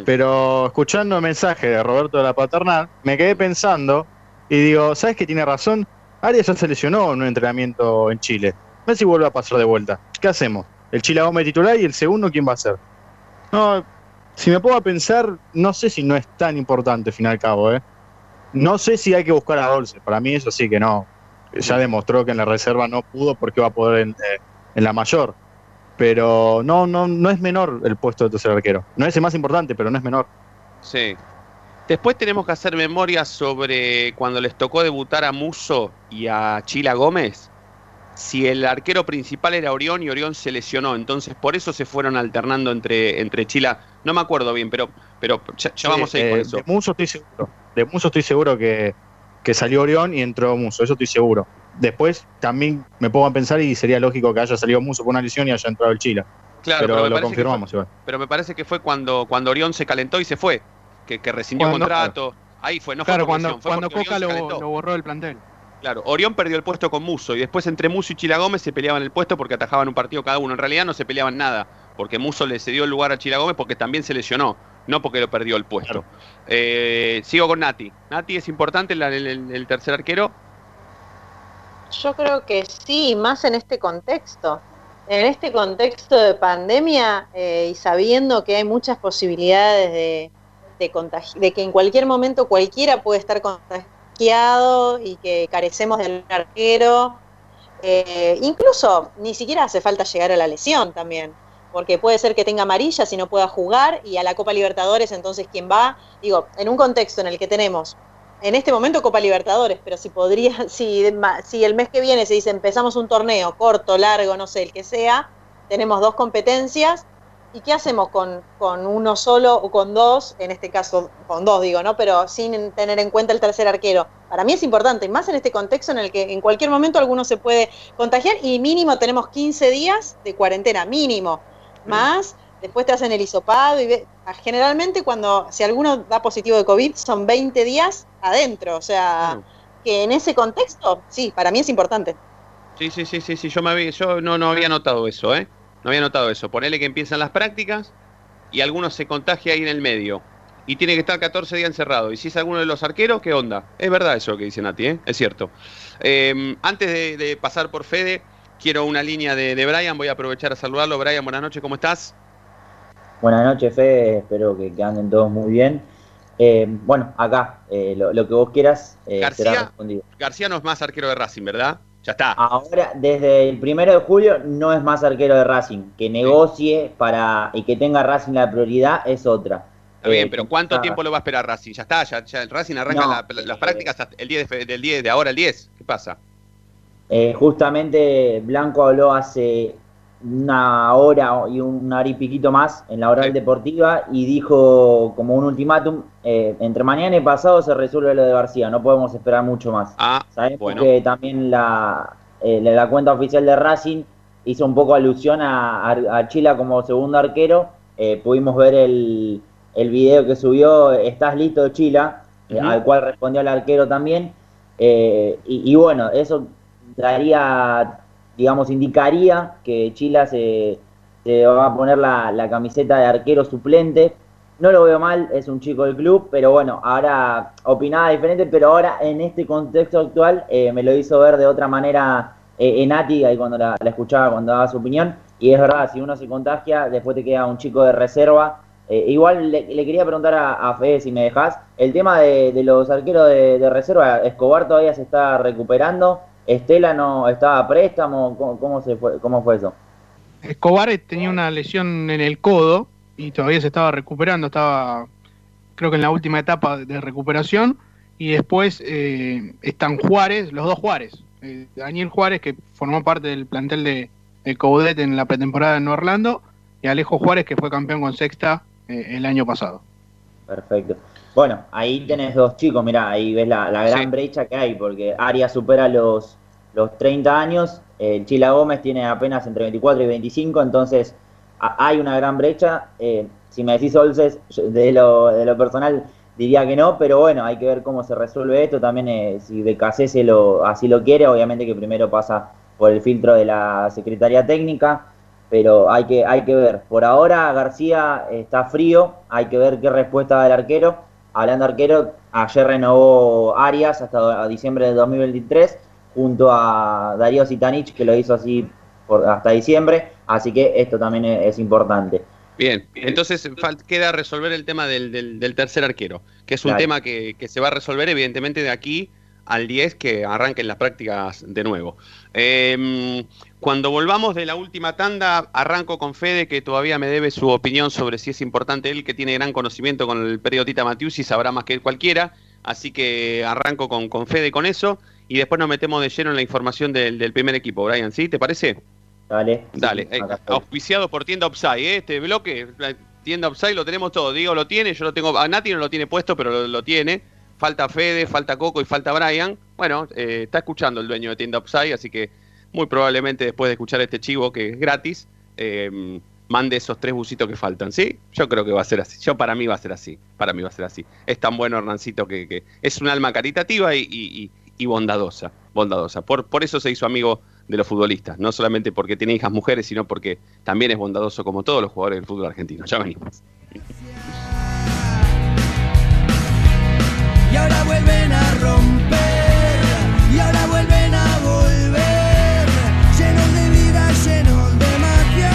Pero escuchando el mensaje de Roberto de la Paternal, me quedé pensando y digo, ¿sabes que tiene razón? Arias ya se lesionó en un entrenamiento en Chile. A ver si vuelve a pasar de vuelta. ¿Qué hacemos? El Chile Gómez titular y el segundo, ¿quién va a ser? No, si me pongo a pensar, no sé si no es tan importante, al fin y al cabo, ¿eh? No sé si hay que buscar a Dolce. Para mí, eso sí que no. Ya demostró que en la reserva no pudo porque va a poder en, eh, la mayor. Pero no, no, no es menor el puesto de tercer arquero. No es el más importante, pero no es menor. Sí. Después tenemos que hacer memoria sobre cuando les tocó debutar a Muso y a Chila Gómez. si el arquero principal era Orión y Orión se lesionó, entonces por eso se fueron alternando entre, entre Chila. No me acuerdo bien, pero, pero ya, ya vamos a ir con eh, eso. De Muso estoy seguro. De Muso estoy seguro que, que salió Orión y entró Muso, eso estoy seguro. Después también me pongo a pensar y sería lógico que haya salido Muso por una lesión y haya entrado el Chila. Claro, pero, me lo confirmamos fue- igual. Pero me parece que fue cuando, cuando Orión se calentó y se fue, que, que rescindió Cuando- contrato. Ahí fue, no claro, fue por cuando, fue cuando Coca lo, lo borró del plantel. Claro, Orión perdió el puesto con Muso y después entre Muso y Chila Gómez se peleaban el puesto porque atajaban un partido cada uno. En realidad no se peleaban nada, porque Muso le cedió el lugar a Chila Gómez porque también se lesionó, no porque lo perdió el puesto. Eh, sigo con Nati. Nati es importante el, el- el tercer arquero. Yo creo que sí, más en este contexto. En este contexto de pandemia eh, y sabiendo que hay muchas posibilidades de, de, que en cualquier momento cualquiera puede estar contagiado y que carecemos del arquero, eh, incluso ni siquiera hace falta llegar a la lesión también, porque puede ser que tenga amarilla si no pueda jugar y a la Copa Libertadores entonces quién va, digo, en un contexto en el que tenemos en este momento Copa Libertadores, pero si podría, [LAUGHS] si, si el mes que viene se dice empezamos un torneo corto, largo, no sé, el que sea, tenemos dos competencias, ¿y qué hacemos con, con uno solo o con dos? En este caso, con dos digo, ¿no? Pero sin tener en cuenta el tercer arquero. Para mí es importante, y más en este contexto en el que en cualquier momento alguno se puede contagiar y mínimo tenemos 15 días de cuarentena, mínimo. Más, después te hacen el hisopado y ve- generalmente cuando, si alguno da positivo de COVID, son 20 días adentro. O sea, que en ese contexto, sí, para mí es importante. Sí, sí, sí, sí, sí, yo, me había, yo no, no había notado eso, ¿eh? No había notado eso. Ponele que empiezan las prácticas y alguno se contagia ahí en el medio. Y tiene que estar 14 días encerrado. Y si es alguno de los arqueros, ¿qué onda? Es verdad eso que dice Nati, ¿eh? Es cierto. Eh, antes de, de pasar por Fede, quiero una línea de, de Brian. Voy a aprovechar a saludarlo. Brian, buenas noches, ¿cómo estás? Buenas noches, Fede. Espero que, que anden todos muy bien. Eh, bueno, acá, eh, lo, lo que vos quieras eh, será García, respondido. García no es más arquero de Racing, ¿verdad? Ya está. Ahora, desde el primero de julio, no es más arquero de Racing. Que negocie para y que tenga Racing la prioridad es otra. Está bien, Eh, pero ¿cuánto tiempo lo va a esperar Racing? Ya está, ya, ya el Racing arranca No, la- las prácticas hasta el 10 de, del 10 de ahora el 10. ¿Qué pasa? Eh, justamente Blanco habló hace una hora y una hora y piquito más en la oral deportiva y dijo como un ultimátum, eh, entre mañana y pasado se resuelve lo de García, no podemos esperar mucho más. Ah, Sabemos bueno. que también la, eh, la la cuenta oficial de Racing hizo un poco alusión a, a- a Chila como segundo arquero, Eh, pudimos ver el, el video que subió, ¿estás listo Chila? Al cual respondió el arquero también. Y, y bueno, eso daría, digamos, indicaría que Chila se, va a poner la, camiseta de arquero suplente. No lo veo mal, es un chico del club, pero bueno, ahora opinaba diferente, pero ahora en este contexto actual eh, me lo hizo ver de otra manera eh, en Ati, ahí cuando la, escuchaba, cuando daba su opinión. Y es verdad, si uno se contagia, después te queda un chico de reserva. Eh, igual le, le quería preguntar a, a Fede, si me dejas, el tema de, los arqueros de reserva, Escobar todavía se está recuperando, Estela no estaba a préstamo, ¿cómo, cómo se fue, cómo fue eso? Escobar tenía una lesión en el codo y todavía se estaba recuperando, estaba creo que en la última etapa de recuperación y después eh, están Juárez, los dos Juárez, eh, Daniel Juárez que formó parte del plantel de, de Coudet en la pretemporada en Orlando y Alejo Juárez que fue campeón con sexta eh, el año pasado. Perfecto. Bueno, ahí tenés dos chicos, mirá, ahí ves la, la gran Sí. brecha que hay, porque Arias supera los, los 30 años, el Chila Gómez tiene apenas entre 24 y 25, entonces a- hay una gran brecha. Eh, si me decís Olses, yo de lo, de lo personal diría que no, pero bueno, hay que ver cómo se resuelve esto. También eh, si Becasé se lo, así lo quiere, obviamente que primero pasa por el filtro de la Secretaría Técnica, pero hay que, hay que ver. Por ahora García está frío, hay que ver qué respuesta da el arquero. Hablando arquero, ayer renovó Arias hasta diciembre de 2023, junto a Darío Sitanich, que lo hizo así por, hasta diciembre, así que esto también es, es importante. Bien, entonces queda resolver el tema del, del- del tercer arquero, que es un Claro. tema que, que se va a resolver evidentemente de aquí al 10 que arranquen las prácticas de nuevo. Eh, cuando volvamos de la última tanda, arranco con Fede, que todavía me debe su opinión sobre si es importante él, que tiene gran conocimiento con el periodista Matius y sabrá más que él cualquiera. Así que arranco con, con Fede con eso. y después nos metemos de lleno en la información del, del primer equipo, Brian, ¿sí? ¿Te parece? Dale. Dale, eh, auspiciado por Tienda Upside, ¿eh? este bloque, la Tienda Upside lo tenemos todo. Diego lo tiene, yo lo tengo, a Nati no lo tiene puesto, pero lo, lo tiene. Falta Fede, falta Coco y falta Brian. Bueno, eh, está escuchando el dueño de Tienda Upside, así que muy probablemente después de escuchar este chivo que es gratis, eh, mande esos tres busitos que faltan, ¿sí? Yo creo que va a ser así. Yo para mí va a ser así. Para mí va a ser así. Es tan bueno Hernancito que, que es un alma caritativa y, y- y- bondadosa. Bondadosa. Por, por eso se hizo amigo de los futbolistas. No solamente porque tiene hijas mujeres, sino porque también es bondadoso como todos los jugadores del fútbol argentino. Ya venimos. Y ahora vuelven a romper, y ahora vuelven a volver, llenos de vida, llenos de magia.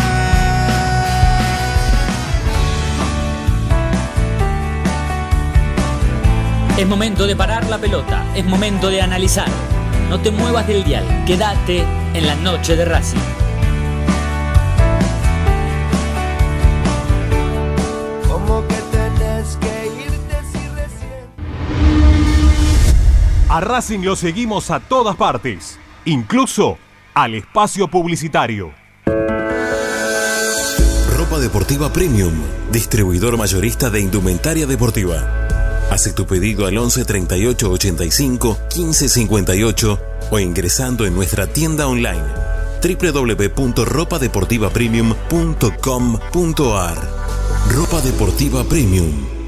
Es momento de parar la pelota, es momento de analizar. No te muevas del dial, quédate en la noche de Racing. A Racing lo seguimos a todas partes, incluso al espacio publicitario. Ropa deportiva premium, distribuidor mayorista de indumentaria deportiva. Hace tu pedido al 11 38 85 15 58 o ingresando en nuestra tienda online www.ropadeportivapremium.com.ar Ropa deportiva premium.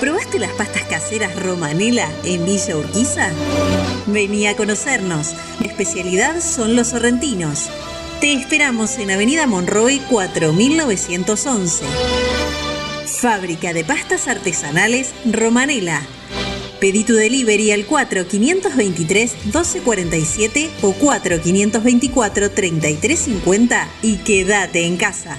¿Probaste las pastas caseras Romanela en Villa Urquiza? Vení a conocernos. Mi especialidad son los sorrentinos. Te esperamos en Avenida Monroy 4911. Fábrica de pastas artesanales Romanela. Pedí tu delivery al 4523-1247 o 4524-3350 y quédate en casa.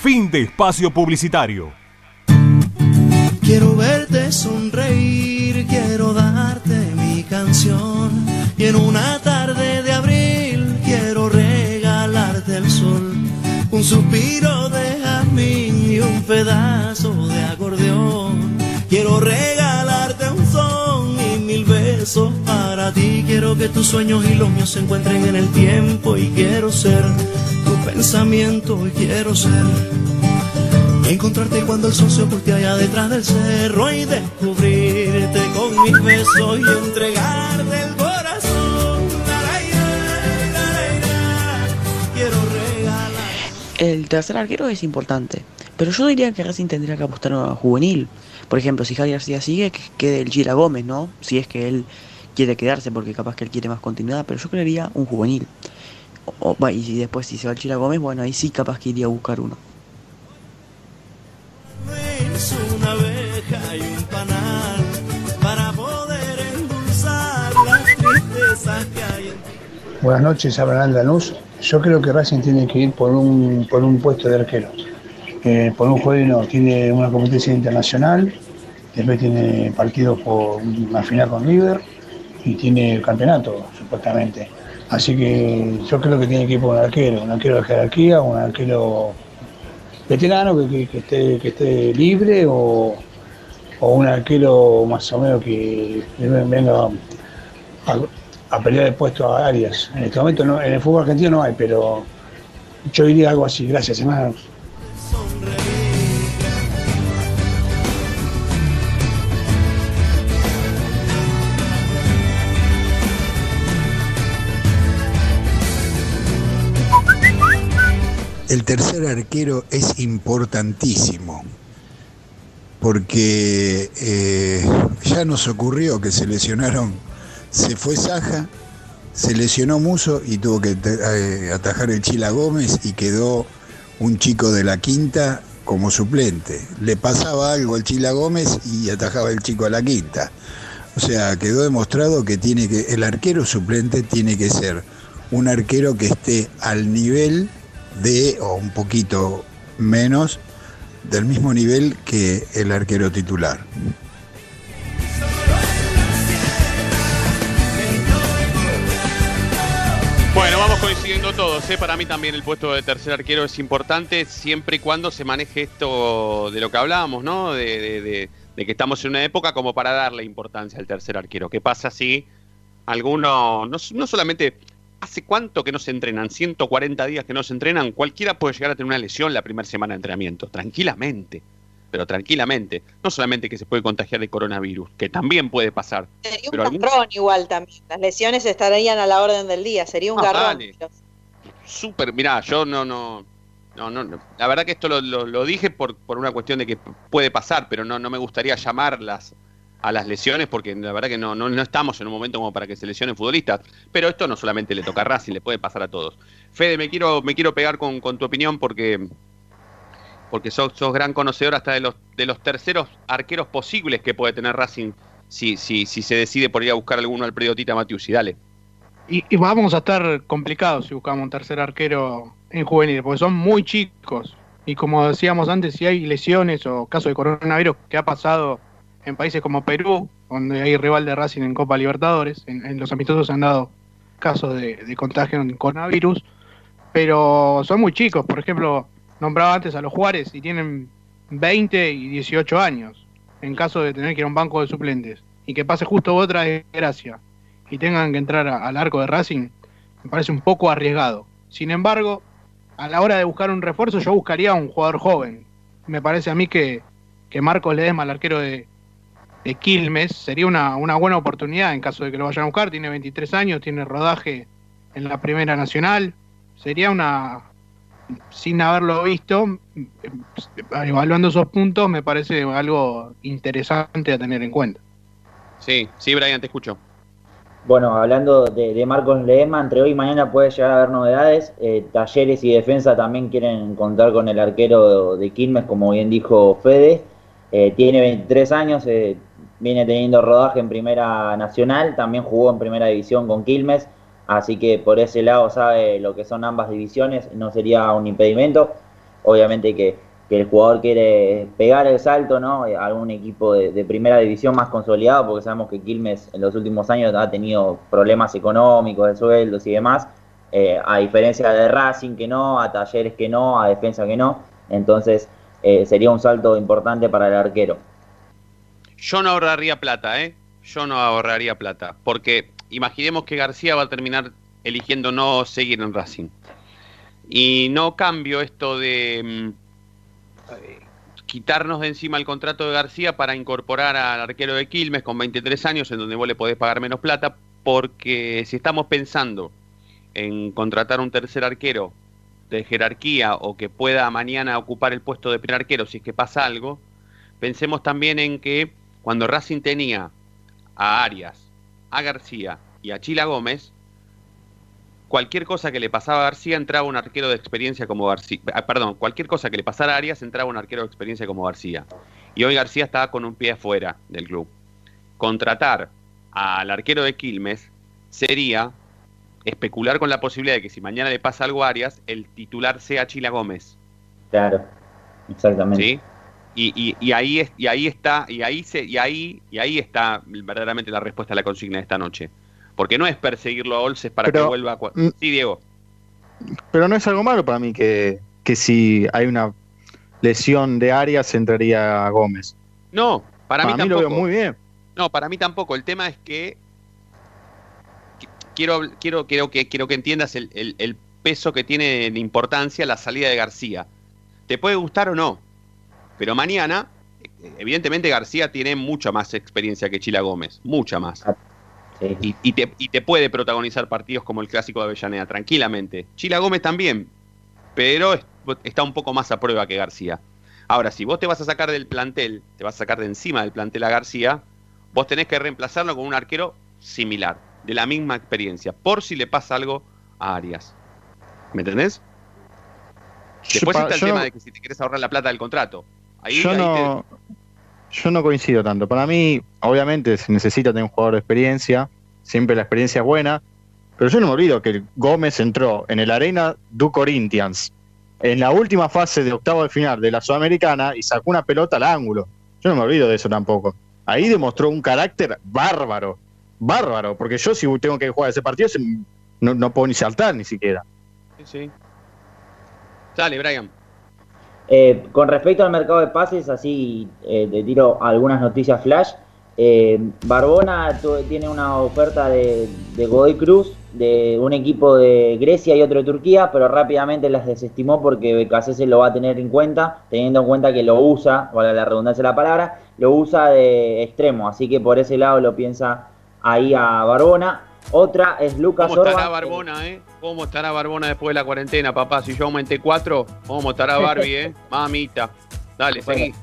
Fin de espacio publicitario. Quiero verte sonreír, quiero darte mi canción. Y en una tarde de abril quiero regalarte el sol. Un suspiro de jazmín y un pedazo de acordeón. Quiero regalarte un son y mil besos para ti. Quiero que tus sueños y los míos se encuentren en el tiempo. Y quiero ser pensamiento y quiero ser Encontrarte cuando el sol se oculte allá detrás del cerro y descubrirte con mis besos y entregarte el corazón. Quiero regalar. El tercer arquero es importante, pero yo diría que Racing tendría que apostar a juvenil. Por ejemplo, si Javier García sigue, que quede el Gila Gómez, ¿no? Si es que él quiere quedarse, porque capaz que él quiere más continuidad, pero yo creería un juvenil. O, y después si se va el Chila Gómez, bueno, ahí sí capaz que iría a buscar uno. Es una abeja y un panal para poder endulzar las tristezas que hay en ti. Buenas noches, Abraham Lanús. Yo creo que Racing tiene que ir por un, por un puesto de arquero. Eh, por un juego tiene una competencia internacional, después tiene partidos por una final con River y tiene campeonato, supuestamente. Así que yo creo que tiene que ir por un arquero, un arquero de jerarquía, un arquero veterano que, esté, libre o, un arquero más o menos que venga a, a pelear el puesto a Arias. En este momento no, en el fútbol argentino no hay, pero yo diría algo así. Gracias, hermano. El tercer arquero es importantísimo, porque eh, ya nos ocurrió que se lesionaron, se fue Saja, se lesionó Muso y tuvo que eh, atajar el Chila Gómez y quedó un chico de la quinta como suplente. Le pasaba algo al Chila Gómez y atajaba el chico a la quinta. O sea, quedó demostrado que tiene que el arquero suplente tiene que ser un arquero que esté al nivel de o un poquito menos del mismo nivel que el arquero titular. Bueno, vamos coincidiendo todos. ¿eh? Para mí también el puesto de tercer arquero es importante siempre y cuando se maneje esto de lo que hablábamos, ¿no? De, que estamos en una época como para darle importancia al tercer arquero. ¿Qué pasa si alguno, no, no solamente ¿Hace cuánto que no se entrenan? 140 días que no se entrenan. Cualquiera puede llegar a tener una lesión la primera semana de entrenamiento, tranquilamente. Pero tranquilamente. No solamente que se puede contagiar de coronavirus, que también puede pasar. Sería pero un garrón igual también. Las lesiones estarían a la orden del día. Sería un Ah, garrón. dale. Súper, mirá, yo no, no, no, no, no. La verdad que esto lo, lo- lo dije por, por una cuestión de que puede pasar, pero no, no me gustaría llamarlas a las lesiones porque la verdad que no, no, no estamos en un momento como para que se lesionen futbolistas. Pero esto no solamente le toca a Racing, le puede pasar a todos. Fede, me quiero, me quiero pegar con, con tu opinión porque, porque sos, sos gran conocedor hasta de los, de los terceros arqueros posibles que puede tener Racing si, si, si se decide por ir a buscar alguno al predio Tita Matiusi. Dale. Y, y vamos a estar complicados si buscamos un tercer arquero en juvenil, porque son muy chicos. Y como decíamos antes, si hay lesiones o caso de coronavirus que ha pasado en países como Perú, donde hay rival de Racing en Copa Libertadores, en, los amistosos se han dado casos de, de contagio en coronavirus, pero son muy chicos. Por ejemplo, nombraba antes a los Juárez y tienen 20 y 18 años, en caso de tener que ir a un banco de suplentes, y que pase justo otra desgracia y tengan que entrar a- al arco de Racing, me parece un poco arriesgado. Sin embargo, a la hora de buscar un refuerzo, yo buscaría un jugador joven. Me parece a mí que, que Marcos Ledesma, el arquero de, de Quilmes, sería una, una buena oportunidad en caso de que lo vayan a buscar. Tiene 23 años, tiene rodaje en la Primera Nacional. Sería una, sin haberlo visto, evaluando esos puntos, me parece algo interesante a tener en cuenta. Sí, sí, Brian, te escucho. Bueno, hablando de, de Marcos Ledesma, entre hoy y mañana puede llegar a haber novedades. Eh, Talleres y Defensa también quieren contar con el arquero de Quilmes, como bien dijo Fede. Eh, tiene 23 años, eh, viene teniendo rodaje en Primera Nacional, también jugó en Primera División con Quilmes, así que por ese lado sabe lo que son ambas divisiones, no sería un impedimento. Obviamente que, el jugador quiere pegar el salto, ¿no? A algún equipo de, de primera división más consolidado, porque sabemos que Quilmes en los últimos años ha tenido problemas económicos, de sueldos y demás, eh, a diferencia de Racing que no, a Talleres que no, a Defensa que no, entonces eh, sería un salto importante para el arquero. Yo no ahorraría plata, ¿eh? Yo no ahorraría plata. Porque imaginemos que García va a terminar eligiendo no seguir en Racing. Y no cambio esto de mm, eh, quitarnos de encima el contrato de García para incorporar al arquero de Quilmes con 23 años, en donde vos le podés pagar menos plata. Porque si estamos pensando en contratar un tercer arquero de jerarquía o que pueda mañana ocupar el puesto de primer arquero si es que pasa algo, pensemos también en que cuando Racing tenía a Arias, a García y a Chila Gómez, cualquier cosa que le pasaba a García entraba un arquero de experiencia como García. ah, Perdón, cualquier cosa que le pasara a Arias entraba un arquero de experiencia como García. Y hoy García estaba con un pie afuera del club. Contratar al arquero de Quilmes sería especular con la posibilidad de que si mañana le pasa algo a Arias, el titular sea Chila Gómez. Claro, exactamente. ¿Sí? Y, y- y ahí es, y ahí está, y ahí se, y ahí, y ahí está verdaderamente la respuesta a la consigna de esta noche. Porque no es perseguirlo a Olses para Pero, que vuelva a mm, Sí, Diego. Pero no es algo malo para mí que, que si hay una lesión de Arias entraría Gómez. No, para, mí, lo tampoco. veo muy bien. No, para mí tampoco. El tema es que qui- quiero, quiero, quiero que quiero que entiendas el, el- el peso que tiene de importancia la salida de García. Te puede gustar o no, pero mañana, evidentemente García tiene mucha más experiencia que Chila Gómez, mucha más. Y, y te, y te puede protagonizar partidos como el clásico de Avellaneda, tranquilamente. Chila Gómez también, pero es está un poco más a prueba que García. Ahora, si vos te vas a sacar del plantel, te vas a sacar de encima del plantel a García, vos tenés que reemplazarlo con un arquero similar, de la misma experiencia, por si le pasa algo a Arias. ¿Me entendés? Después Yo- está el yo tema de que si te quieres ahorrar la plata del contrato. Ahí, yo, ahí no, yo no coincido tanto. Para mí, obviamente, se necesita tener un jugador de experiencia. Siempre la experiencia es buena. Pero yo no me olvido que Gómez entró en el Arena du Corinthians en la última fase de octavo de final de la Sudamericana y sacó una pelota al ángulo. Yo no me olvido de eso tampoco. Ahí demostró un carácter bárbaro. Bárbaro. Porque yo, si tengo que jugar ese partido, no, no puedo ni saltar ni siquiera. sí, sí. Dale, Brian. Eh, con respecto al mercado de pases, así eh, te tiro algunas noticias flash. Eh, Barbona tiene una oferta de, de Godoy Cruz, de un equipo de Grecia y otro de Turquía, pero rápidamente las desestimó porque Becasese lo va a tener en cuenta, teniendo en cuenta que lo usa, vale la redundancia de la palabra, lo usa de extremo, así que por ese lado lo piensa ahí a Barbona. Otra es Lucas ¿Cómo estará Orban. Barbona, eh? ¿Cómo estará Barbona después de la cuarentena, papá? Si yo aumenté cuatro, ¿cómo estará Barbie, eh? [LAUGHS] Mamita. Dale, Bueno, seguí.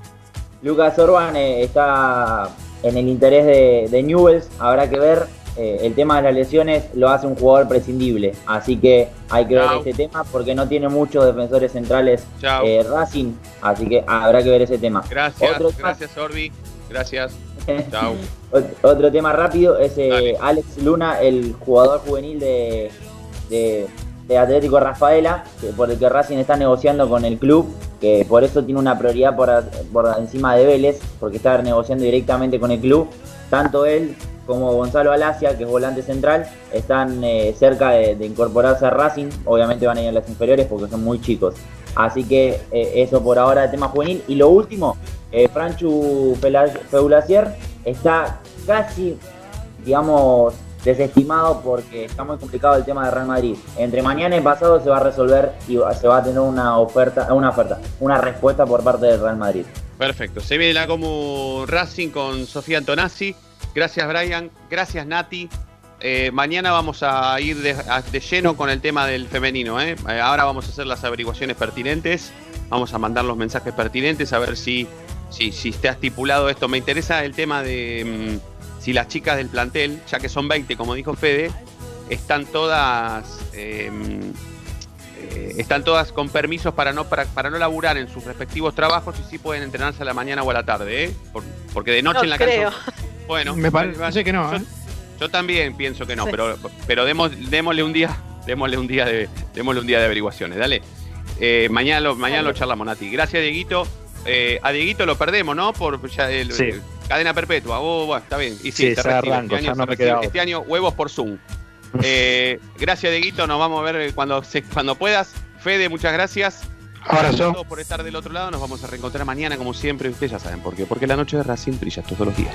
Lucas Orban eh, está en el interés de, de Newells, habrá que ver. eh, el tema de las lesiones lo hace un jugador prescindible, así que hay que ver ese tema porque no tiene muchos defensores centrales eh, Racing, así que habrá que ver ese tema. Gracias, Otro gracias, Orbi. Gracias. [LAUGHS] Otro tema rápido es eh, Alex Luna, el jugador juvenil de, de- de Atlético Rafaela, que- por el que Racing está negociando con el club, que por eso tiene una prioridad por, por encima de Vélez, porque está negociando directamente con el club. Tanto él como Gonzalo Alacia, que es volante central, están eh, cerca de, de incorporarse a Racing. Obviamente van a ir a las inferiores porque son muy chicos. Así que eh, eso por ahora de tema juvenil. Y lo último, eh, Franchu Feulacier está casi, digamos, desestimado porque está muy complicado el tema de Real Madrid. Entre mañana y pasado se va a resolver y se va a tener una oferta, una oferta, una respuesta por parte del Real Madrid. Perfecto. Se viene la Como Racing con Sofía Antonazzi. Gracias, Brian. Gracias, Nati. Eh, mañana vamos a ir de, lleno con el tema del femenino. ¿eh? Eh, ahora vamos a hacer las averiguaciones pertinentes. Vamos a mandar los mensajes pertinentes a ver si, si, si está estipulado esto. Me interesa el tema de mm, si las chicas del plantel, ya que son 20, como dijo Fede, están todas. eh, eh, están todas con permisos para no para, para no laburar en sus respectivos trabajos y sí pueden entrenarse a la mañana o a la tarde, ¿eh? Por- porque de noche No en la creo. cancha. Bueno, Me parece que no, Yo, ¿eh? yo también pienso que no, Sí. pero, pero demos, démosle un día, démosle un día de, démosle un día de averiguaciones, dale. Eh, mañana lo, mañana lo charlamos, Nati. Gracias, Dieguito. Eh, a Dieguito lo perdemos, ¿no? Por ya el- Sí. eh, cadena perpetua. Oh, bueno, está bien. Y sí, Sí, se arranco, este, año no se Este año huevos por Zoom. [LAUGHS] Eh, gracias, Dieguito. Nos vamos a ver cuando, se- cuando puedas. Fede, muchas gracias. Abrazo. Gracias por estar del otro lado. Nos vamos a reencontrar mañana, como siempre. Ustedes ya saben por qué. Porque la noche de Racing brilla todos los días.